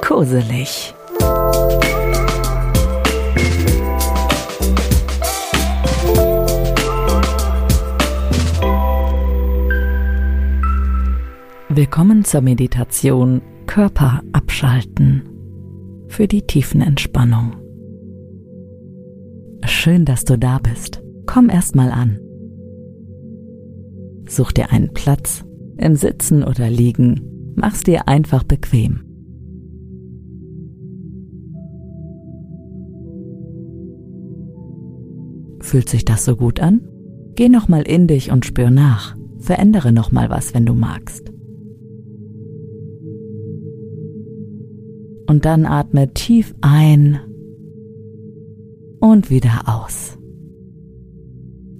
Koselig. Willkommen zur Meditation Körper abschalten für die tiefen Entspannung. Schön, dass du da bist. Komm erst mal an. Such dir einen Platz, im Sitzen oder Liegen, mach's dir einfach bequem. Fühlt sich das so gut an? Geh noch mal in dich und spür nach. Verändere noch mal was, wenn du magst. Und dann atme tief ein und wieder aus.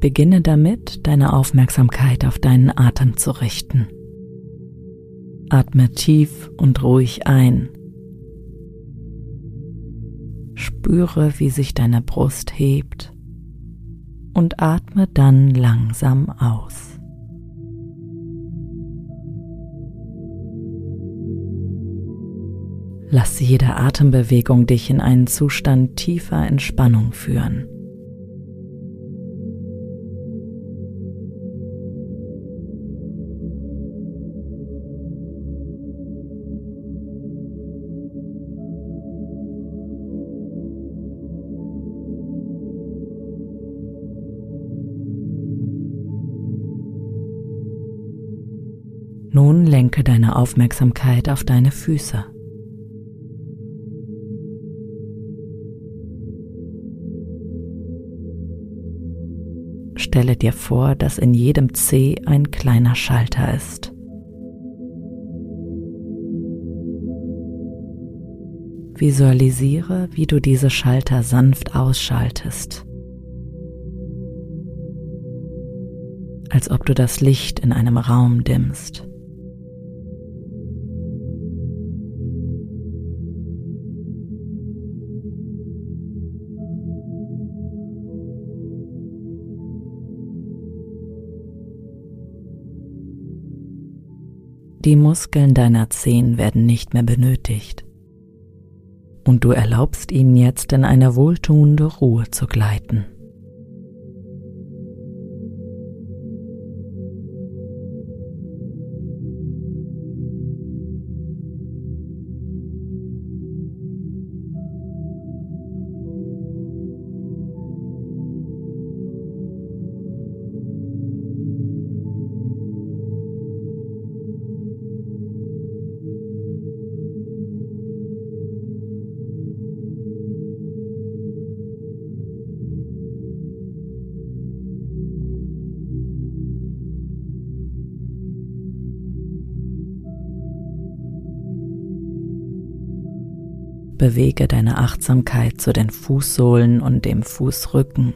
Beginne damit, deine Aufmerksamkeit auf deinen Atem zu richten. Atme tief und ruhig ein. Spüre, wie sich deine Brust hebt und atme dann langsam aus. Lass jede Atembewegung dich in einen Zustand tiefer Entspannung führen. Nun lenke deine Aufmerksamkeit auf deine Füße. Stelle dir vor, dass in jedem Zeh ein kleiner Schalter ist. Visualisiere, wie du diese Schalter sanft ausschaltest. Als ob du das Licht in einem Raum dimmst. Die Muskeln deiner Zehen werden nicht mehr benötigt. Und du erlaubst ihnen jetzt in eine wohltuende Ruhe zu gleiten. Bewege deine Achtsamkeit zu den Fußsohlen und dem Fußrücken.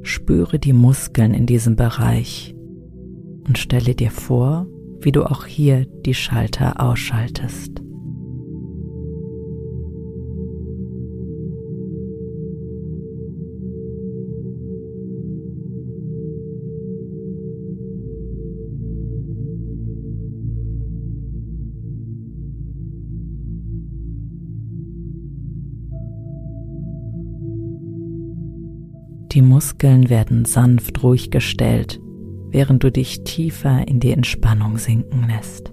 Spüre die Muskeln in diesem Bereich und stelle dir vor, wie du auch hier die Schalter ausschaltest. Die Muskeln werden sanft ruhig gestellt, während du dich tiefer in die Entspannung sinken lässt.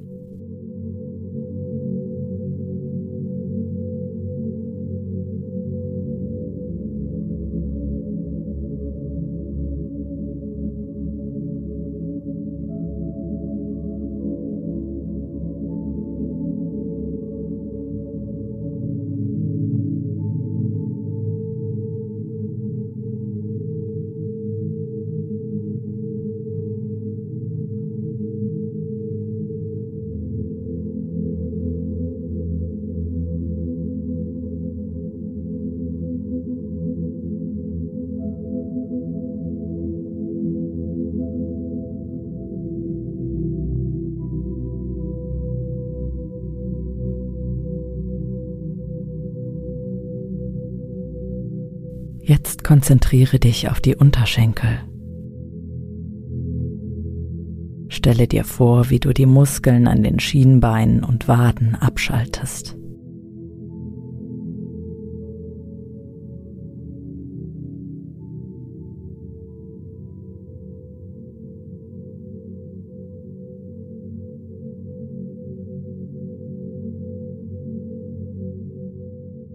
Konzentriere dich auf die Unterschenkel. Stelle dir vor, wie du die Muskeln an den Schienbeinen und Waden abschaltest.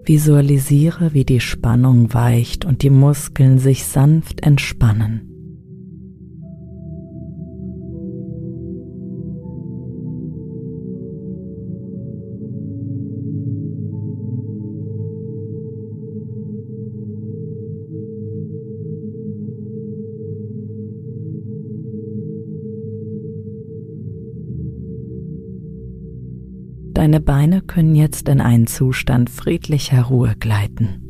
Visualisiere, wie die Spannung weicht und die Muskeln sich sanft entspannen. Deine Beine können jetzt in einen Zustand friedlicher Ruhe gleiten.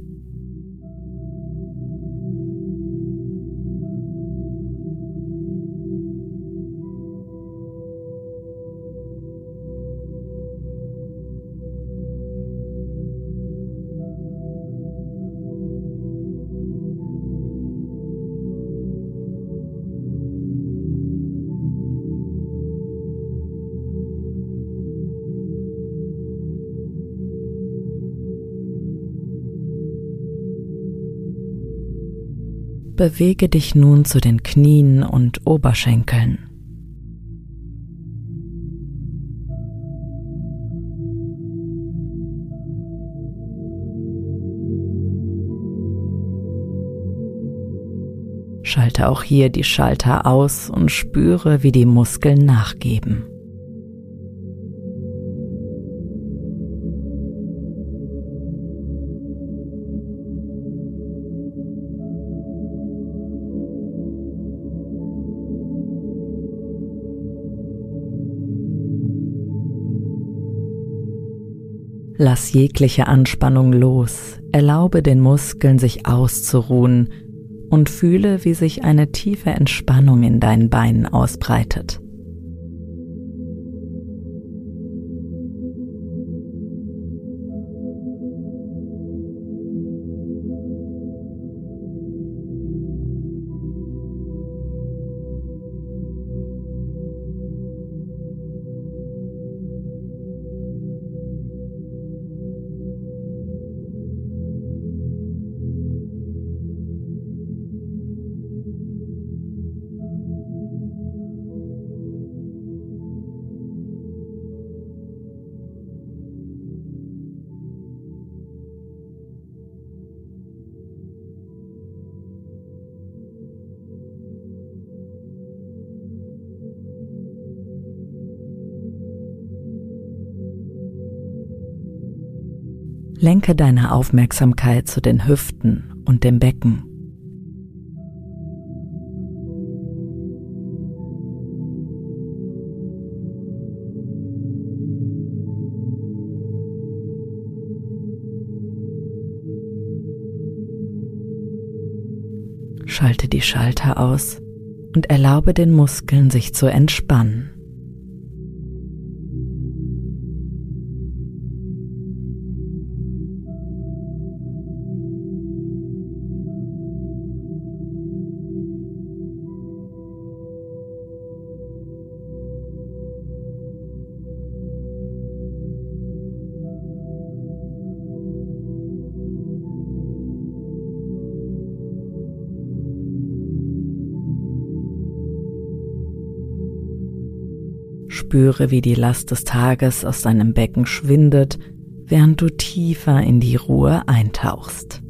Bewege dich nun zu den Knien und Oberschenkeln. Schalte auch hier die Schalter aus und spüre, wie die Muskeln nachgeben. Lass jegliche Anspannung los, erlaube den Muskeln sich auszuruhen und fühle, wie sich eine tiefe Entspannung in deinen Beinen ausbreitet. Lenke deine Aufmerksamkeit zu den Hüften und dem Becken. Schalte die Schalter aus und erlaube den Muskeln sich zu entspannen. Spüre, wie die Last des Tages aus deinem Becken schwindet, während du tiefer in die Ruhe eintauchst.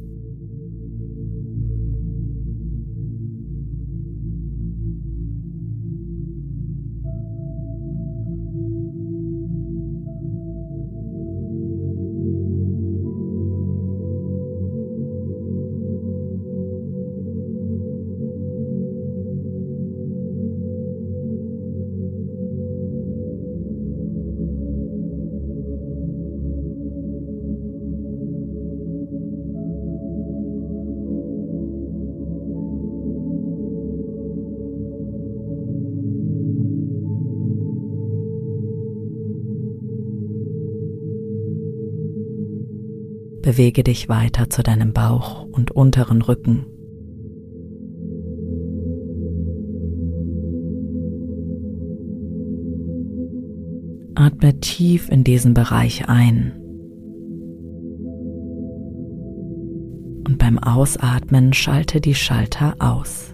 Bewege dich weiter zu deinem Bauch und unteren Rücken. Atme tief in diesen Bereich ein. Und beim Ausatmen schalte die Schalter aus.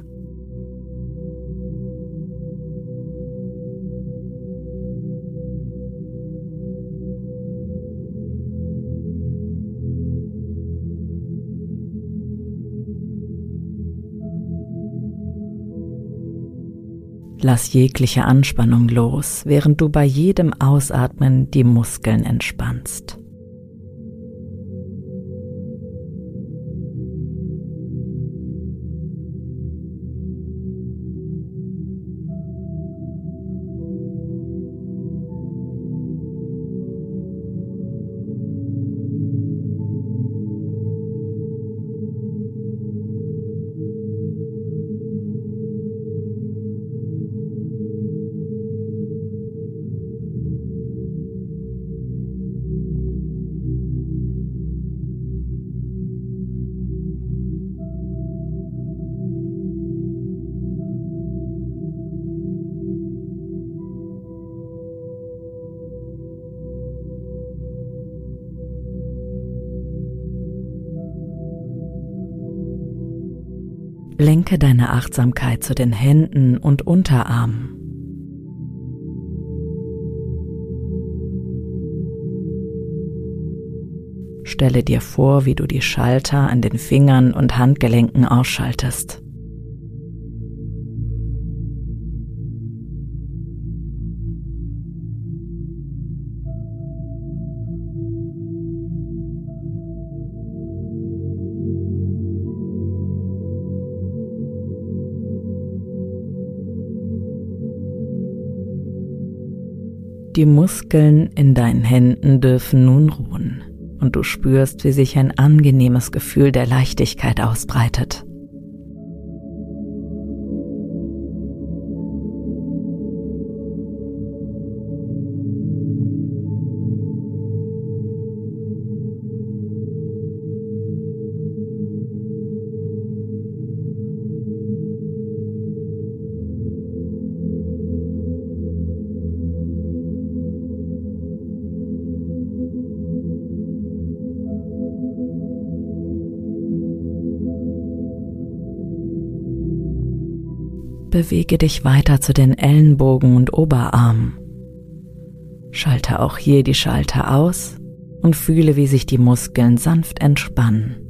Lass jegliche Anspannung los, während du bei jedem Ausatmen die Muskeln entspannst. Lenke deine Achtsamkeit zu den Händen und Unterarmen. Stelle dir vor, wie du die Schalter an den Fingern und Handgelenken ausschaltest. Die Muskeln in deinen Händen dürfen nun ruhen und du spürst, wie sich ein angenehmes Gefühl der Leichtigkeit ausbreitet. Bewege dich weiter zu den Ellenbogen und Oberarmen. Schalte auch hier die Schalter aus und fühle, wie sich die Muskeln sanft entspannen.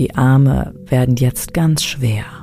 Die Arme werden jetzt ganz schwer.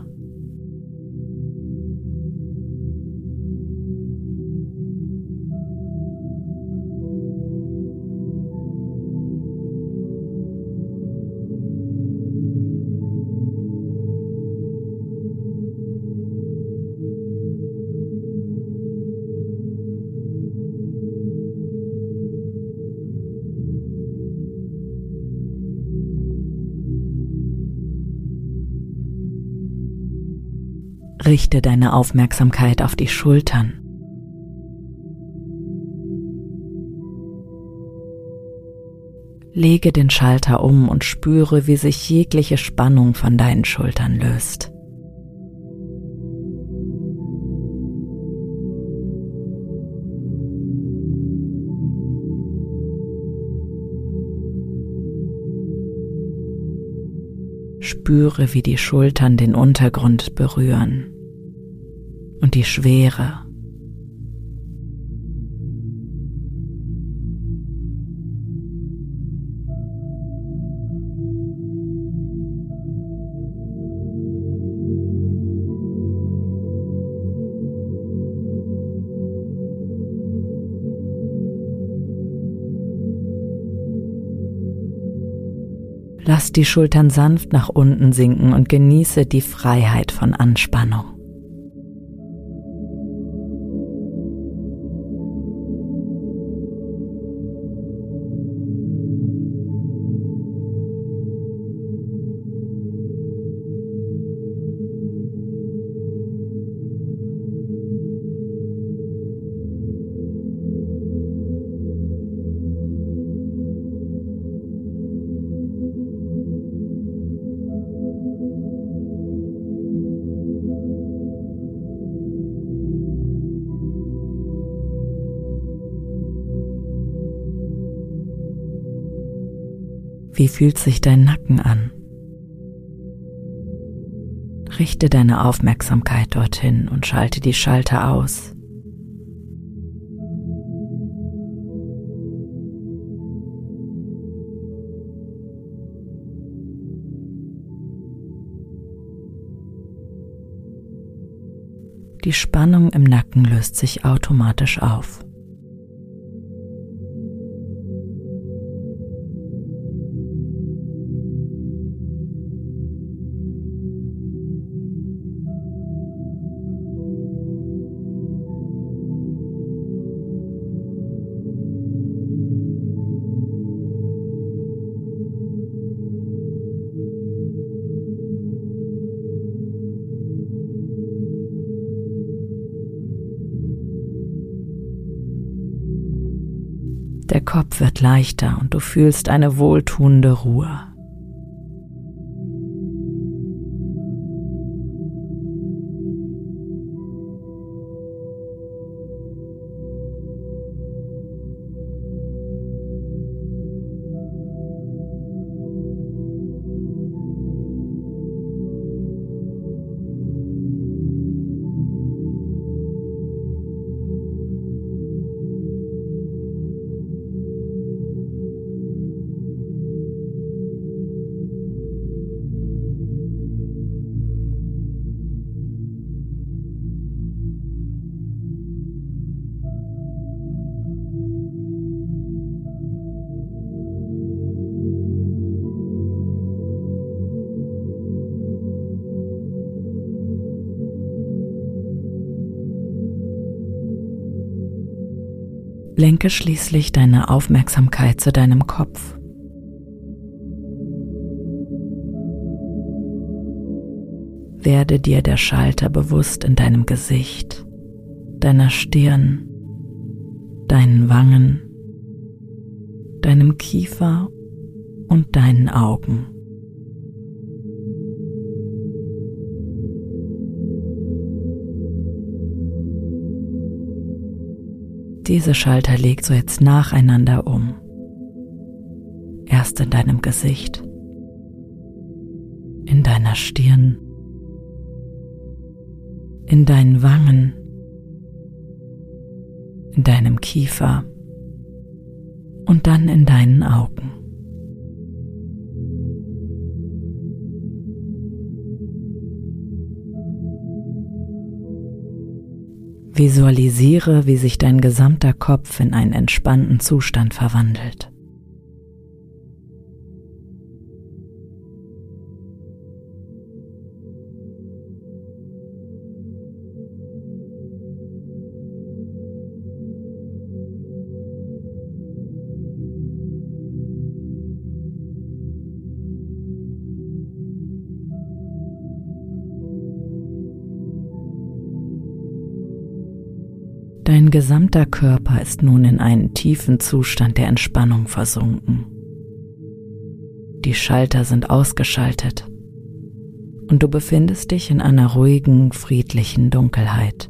Richte deine Aufmerksamkeit auf die Schultern. Lege den Schalter um und spüre, wie sich jegliche Spannung von deinen Schultern löst. Spüre, wie die Schultern den Untergrund berühren und die Schwere. Lass die Schultern sanft nach unten sinken und genieße die Freiheit von Anspannung. Wie fühlt sich dein Nacken an? Richte deine Aufmerksamkeit dorthin und schalte die Schalter aus. Die Spannung im Nacken löst sich automatisch auf. Der Kopf wird leichter und du fühlst eine wohltuende Ruhe. Lenke schließlich deine Aufmerksamkeit zu deinem Kopf. Werde dir der Schalter bewusst in deinem Gesicht, deiner Stirn, deinen Wangen, deinem Kiefer und deinen Augen. Diese Schalter legst du jetzt nacheinander um. Erst in deinem Gesicht, in deiner Stirn, in deinen Wangen, in deinem Kiefer und dann in deinen Augen. Visualisiere, wie sich dein gesamter Kopf in einen entspannten Zustand verwandelt. Dein gesamter Körper ist nun in einen tiefen Zustand der Entspannung versunken. Die Schalter sind ausgeschaltet und du befindest dich in einer ruhigen, friedlichen Dunkelheit.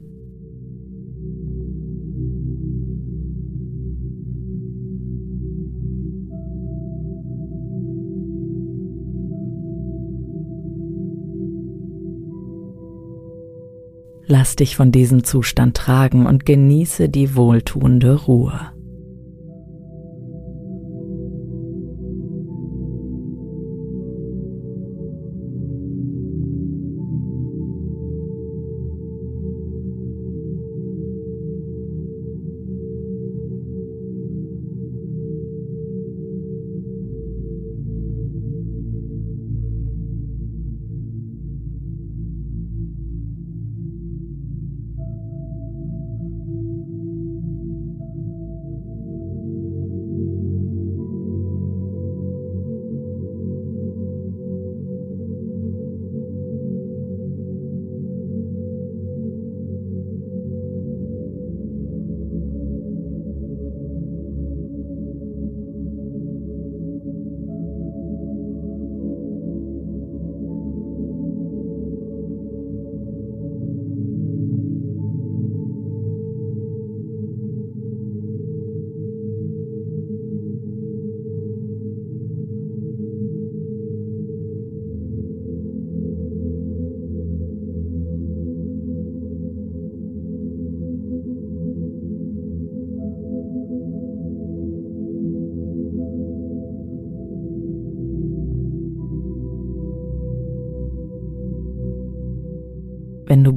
Lass dich von diesem Zustand tragen und genieße die wohltuende Ruhe.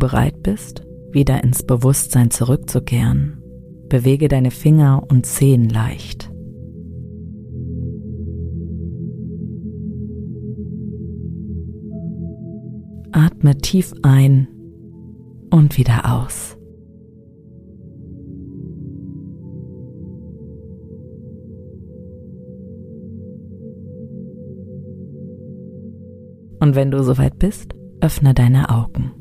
Bereit bist, wieder ins Bewusstsein zurückzukehren, bewege deine Finger und Zehen leicht. Atme tief ein und wieder aus. Und wenn du soweit bist, öffne deine Augen.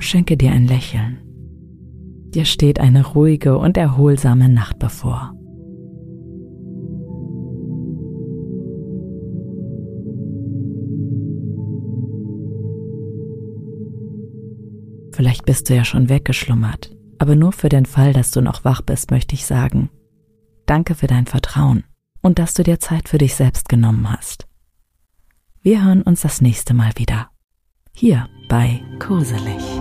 Schenke dir ein Lächeln. Dir steht eine ruhige und erholsame Nacht bevor. Vielleicht bist du ja schon weggeschlummert, aber nur für den Fall, dass du noch wach bist, möchte ich sagen, danke für dein Vertrauen und dass du dir Zeit für dich selbst genommen hast. Wir hören uns das nächste Mal wieder. Hier bei Kurselig.